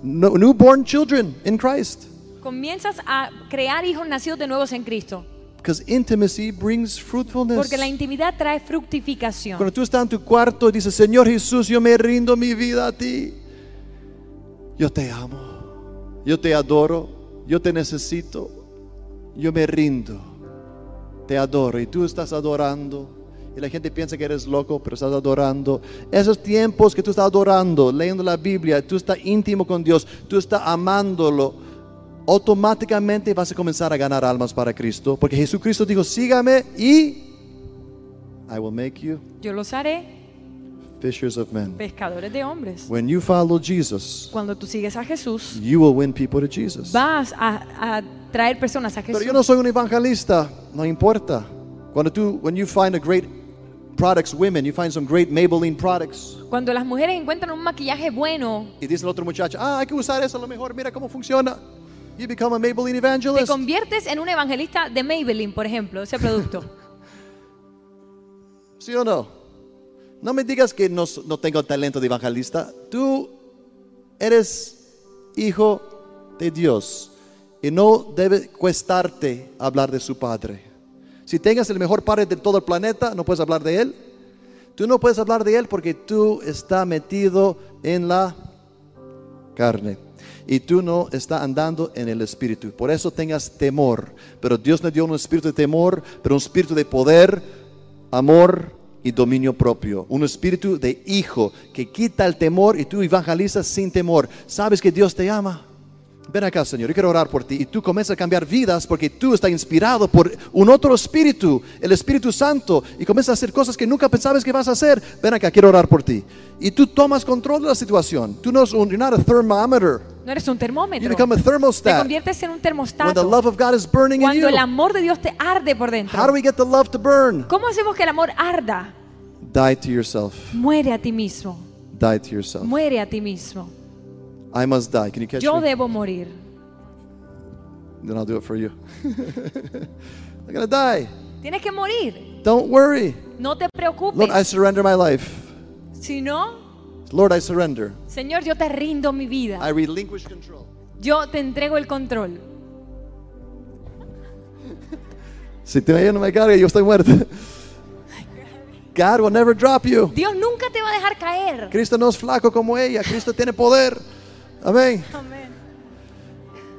No- Newborn children in Christ. comienzas a crear hijos nacidos de nuevos en Cristo. Because intimacy brings fruitfulness. Porque la intimidad trae fructificación. Cuando tú estás en tu cuarto y dices, Señor Jesús, yo me rindo mi vida a ti. Yo te amo. Yo te adoro. Yo te necesito. Yo me rindo. Te adoro. Y tú estás adorando. Y la gente piensa que eres loco, pero estás adorando. Esos tiempos que tú estás adorando, leyendo la Biblia, tú estás íntimo con Dios, tú estás amándolo, automáticamente vas a comenzar a ganar almas para Cristo. Porque Jesucristo dijo, sígame y I will make you Yo los haré fishers of men. pescadores de hombres. When you follow Jesus, Cuando tú sigues a Jesús, you will win people to Jesus. vas a, a traer personas a Jesús. Pero yo no soy un evangelista, no importa. Cuando tú, when you find a great products, women, you find some great Maybelline products, Cuando las mujeres encuentran un maquillaje bueno, y dice el otro muchacho, ah, hay que usar eso a lo mejor, mira cómo funciona. You become a Maybelline te evangelist. conviertes en un evangelista de Maybelline, por ejemplo, ese producto. ¿Sí o no? No me digas que no, no tengo talento de evangelista. Tú eres hijo de Dios y no debe cuestarte hablar de su Padre. Si tengas el mejor Padre de todo el planeta, no puedes hablar de Él. Tú no puedes hablar de Él porque tú estás metido en la carne. Y tú no estás andando en el Espíritu. Por eso tengas temor. Pero Dios no dio un espíritu de temor, pero un espíritu de poder, amor y dominio propio. Un espíritu de hijo que quita el temor y tú evangelizas sin temor. Sabes que Dios te ama. Ven acá, Señor, yo quiero orar por ti. Y tú comienzas a cambiar vidas porque tú estás inspirado por un otro espíritu, el Espíritu Santo, y comienzas a hacer cosas que nunca pensabas que vas a hacer. Ven acá, quiero orar por ti. Y tú tomas control de la situación. Tú no eres un, you're not a thermometer. No eres un You termómetro. become a Te thermostat. conviertes en un When the termostato. love of God is burning in Cuando you. el amor de Dios te arde por dentro. How do we get the love to burn? ¿Cómo hacemos que el amor arda? Die to yourself. Muere a ti mismo. Die to yourself. Muere a ti mismo. I must die. Can you catch Yo me? debo morir. Then I'll do it for you. I'm gonna die. Tienes que morir. Don't worry. No te Lord, I preocupes. surrender my life. Si no, Lord, I surrender. Señor, yo te rindo mi vida. I relinquish control. Yo te entrego el control. Si te no me carga, yo estoy muerto. God will never drop you. Dios nunca te va a dejar caer. Cristo no es flaco como ella. Cristo tiene poder. Amén.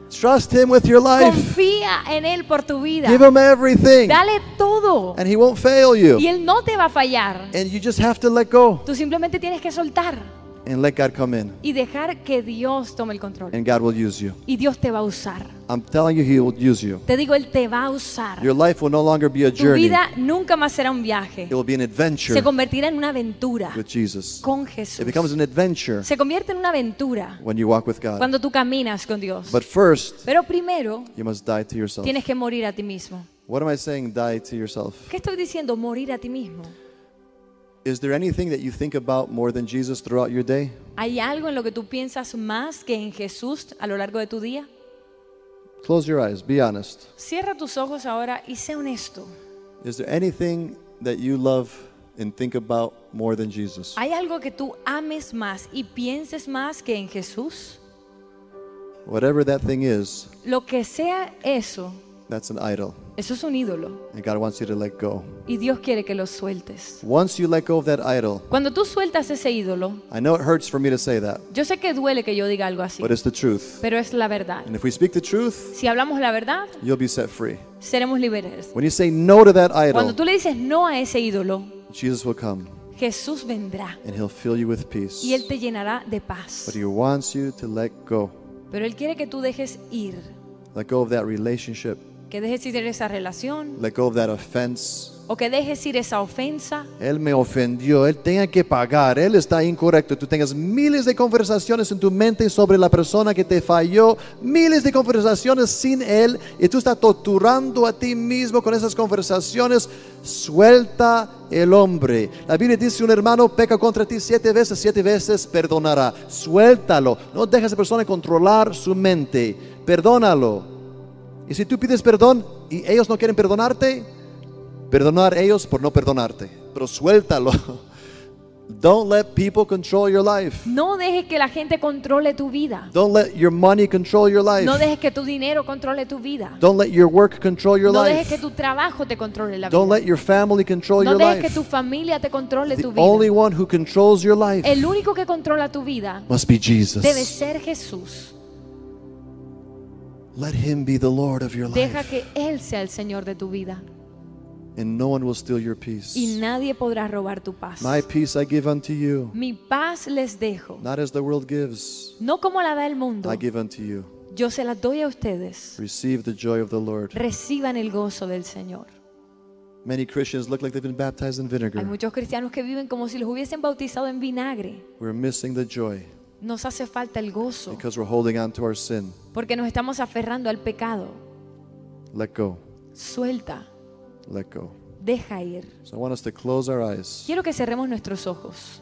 Trust Him with your life. Confía en Él por tu vida. Give Him everything. Dale todo. And He won't fail you. Y Él no te va a fallar. And you just have to let go Tú simplemente tienes que soltar and let God come in. y dejar que Dios tome el control. And God will use you. Y Dios te va a usar. I'm telling you, He will use you. Te digo, Él te va a usar. Your life will no longer be a Tu journey, vida nunca más será un viaje. it will be an adventure Se convertirá en una aventura with Jesus. con It Jesús. becomes an adventure Se convierte en una aventura when you walk with God. cuando tú caminas con Dios. But first, Pero primero you must die to yourself. tienes que morir a ti mismo. What am I saying? Die to yourself. ¿Qué estoy diciendo? Morir a ti mismo. Is there anything that you think about more than Jesus throughout your day? ¿Hay algo en lo que tú piensas más que en Jesús a lo largo de tu día? Close your eyes. Be honest. Cierra tus ojos ahora y sé honesto. Is there anything that you love and think about more than Jesus? ¿Hay algo que tú ames más y pienses más que en Jesús? Whatever that thing is, Lo que sea eso, that's an idol. eso es un ídolo. And God wants you to let go. Y Dios quiere que lo sueltes. Once you let go of that idol, Cuando tú sueltas ese ídolo, I know it hurts for me to say that, yo sé que duele que yo diga algo así, but it's the truth. pero es la verdad. And if we speak the truth, Si hablamos la verdad, you'll be set free. seremos libres. When you say no to that Cuando idol, tú le dices no a ese ídolo, Jesus will come Jesús vendrá and he'll fill you with peace. y Él te llenará de paz. But he wants you to let go. Pero Él quiere que tú dejes ir, Let go of that relationship. Que dejes ir esa relación, Let go of that offense. o que dejes ir esa ofensa, Él me ofendió, Él tenga que pagar, Él está incorrecto. Tú tengas miles de conversaciones en tu mente sobre la persona que te falló, miles de conversaciones sin Él, y tú estás torturando a ti mismo con esas conversaciones. Suelta el hombre. La Biblia dice, un hermano peca contra ti siete veces, siete veces perdonará. Suéltalo. No dejes a esa persona controlar su mente. Perdónalo. Y si tú pides perdón y ellos no quieren perdonarte, perdonar ellos por no perdonarte. Pero suéltalo. Don't let people control your life. no dejes que la gente controle tu vida. Don't let your money control your life. No dejes que tu dinero controle tu vida. Don't let your work control your No dejes life. que tu trabajo te controle la Don't vida. let your family control No your dejes que life. tu familia te controle The tu only vida. one who controls your life El único que controla tu vida must be Jesus. debe ser Jesús. Let him be the Lord of your Deja life. que Él sea el Señor de tu vida And no one will steal your peace. y nadie podrá robar tu paz. My peace I give unto you, Mi paz les dejo, not as the world gives. no como la da el mundo. I give unto you. Yo se las doy a ustedes. Receive the joy of the Lord. Reciban el gozo del Señor. Many Christians look like they've been baptized in Hay vinegar. muchos cristianos que viven como si los hubiesen bautizado en vinagre. We're missing the joy Nos hace falta el gozo because we're holding on to our sin. porque nos estamos aferrando al pecado. Let go. Suelta, Let go. deja ir. So I want us to close our eyes. Quiero que cerremos nuestros ojos.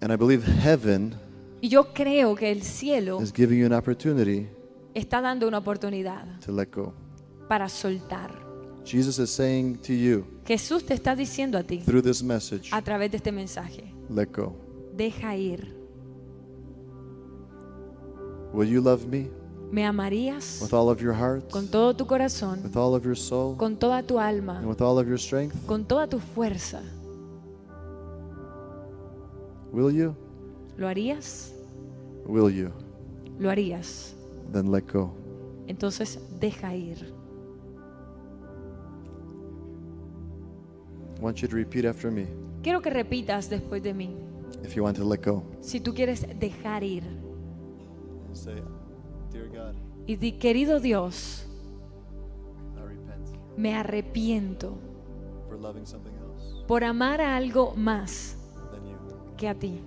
And I believe heaven Y yo creo que el cielo is giving you an opportunity está dando una oportunidad to let go. para soltar. Jesus is saying to you Jesús te está diciendo a ti through this message, a través de este mensaje, let go. deja ir. Will you love me ¿Me amarías with all of your heart, con todo tu corazón, with all of your soul, con toda tu alma, and with all of your strength? con toda tu fuerza? Will you? ¿Lo harías? Will you? Lo harías. Then let go. Entonces deja ir. I want you to repeat after me Quiero que repitas después de mí. if you want to let go. Si tú quieres dejar ir y di, querido Dios, I repent me arrepiento for loving something else por amar a algo más than you. que a ti.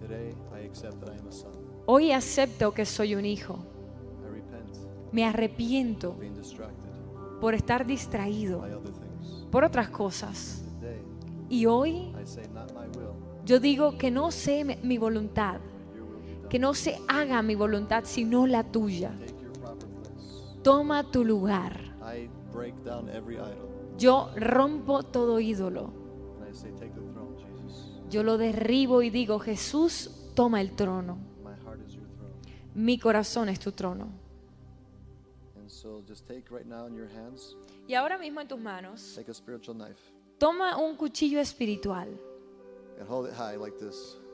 Today, I accept that I am a son. Hoy acepto que soy un hijo. I repent Me arrepiento for being distracted por estar distraído by other things. por otras cosas. Y hoy yo digo que no sé mi voluntad, que no se haga mi voluntad sino la tuya. Toma tu lugar. Yo rompo todo ídolo. Yo lo derribo y digo, Jesús, toma el trono. Mi corazón es tu trono. Y ahora mismo en tus manos, toma un cuchillo espiritual.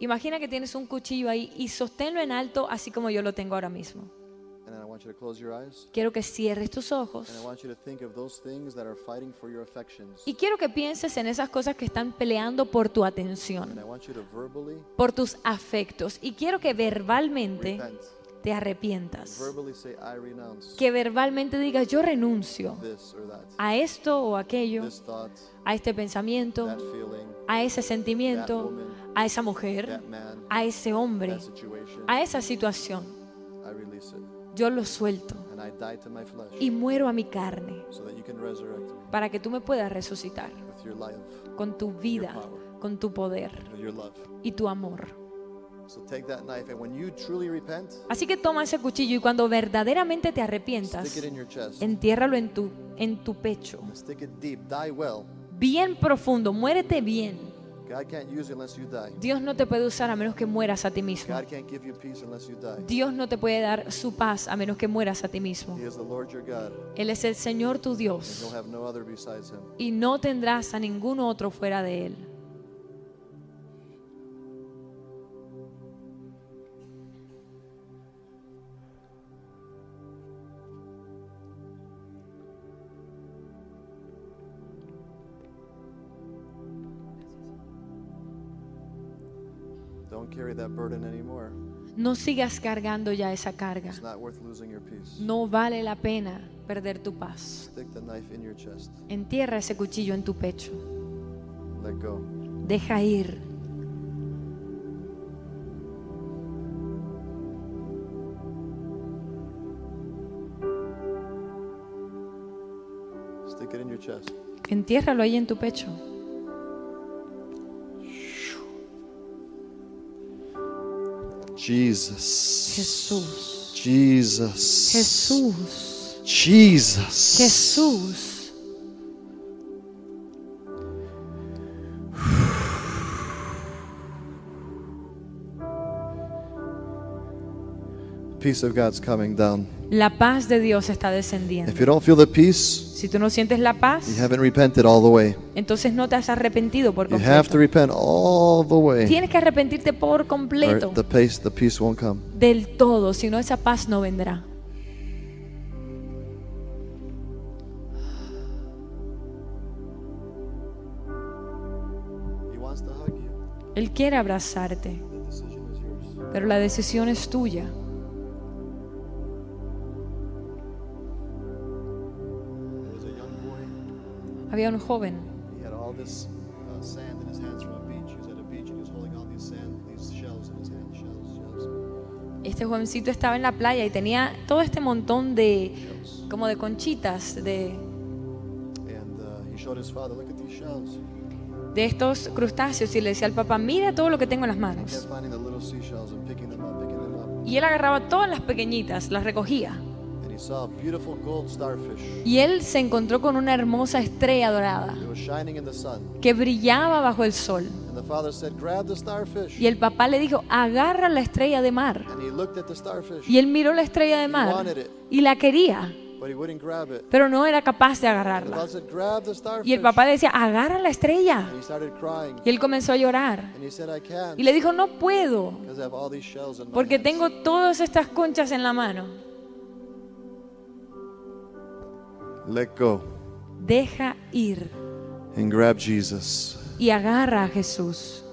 Imagina que tienes un cuchillo ahí y sosténlo en alto así como yo lo tengo ahora mismo. Quiero que cierres tus ojos. Y quiero que pienses en esas cosas que están peleando por tu atención, por tus afectos. Y quiero que verbalmente te arrepientas, que verbalmente digas yo renuncio a esto o aquello, a este pensamiento, a ese sentimiento, a esa mujer, a ese hombre, a esa situación. Yo lo suelto y muero a mi carne para que tú me puedas resucitar con tu vida, con tu poder y tu amor. So take that knife and when you truly repent, Así que toma ese cuchillo y cuando verdaderamente te arrepientas, entiérralo en tu, en tu pecho. Bien profundo, muérete bien. God can't use you unless you die. Dios no te puede usar a menos que mueras a ti mismo. God can't give you peace unless you die. Dios no te puede dar su paz a menos que mueras a ti mismo. Él es el Señor tu Dios y no tendrás a ningún otro fuera de Él. That burden anymore. No sigas cargando ya esa carga. It's not worth losing your peace. No vale la pena perder tu paz. Stick the knife in your chest. Entierra ese cuchillo en tu pecho. Let go. Deja ir. Stick it in your chest. Entiérralo ahí en tu pecho. Jesus. Jesús. Jesus. Jesús. Jesus. Jesús. Peace of God's coming down. La paz de Dios está descendiendo. If you don't feel the peace, Si tú no sientes la you paz, haven't repented all the way. entonces no te has arrepentido por You have to repent all the way. Tienes que arrepentirte por Or completo, the peace, the peace won't come. del todo, si no esa paz no vendrá. He wants to hug you. Él quiere abrazarte, pero la decisión es tuya. Hand. Shells, shells, este jovencito estaba en la playa y tenía todo este montón de, como de conchitas, de, uh, de estos crustáceos y le decía al papá, mira todo lo que tengo en las manos. Y él agarraba todas las pequeñitas, las recogía. Y él se encontró con una hermosa estrella dorada It was shining in the sun. que brillaba bajo el sol. And the father said, grab the starfish. Y el papá le dijo, agarra la estrella de mar. And he looked at the starfish. Y él miró la estrella de He mar wanted it, y la quería, but he wouldn't grab it. pero no era capaz de agarrarla. Y el papá le decía, agarra la estrella. Y él comenzó a llorar. Y le dijo, no puedo, porque hands." tengo todas estas conchas en la mano. Let go Deja ir and grab Jesus. y agarra a Jesús.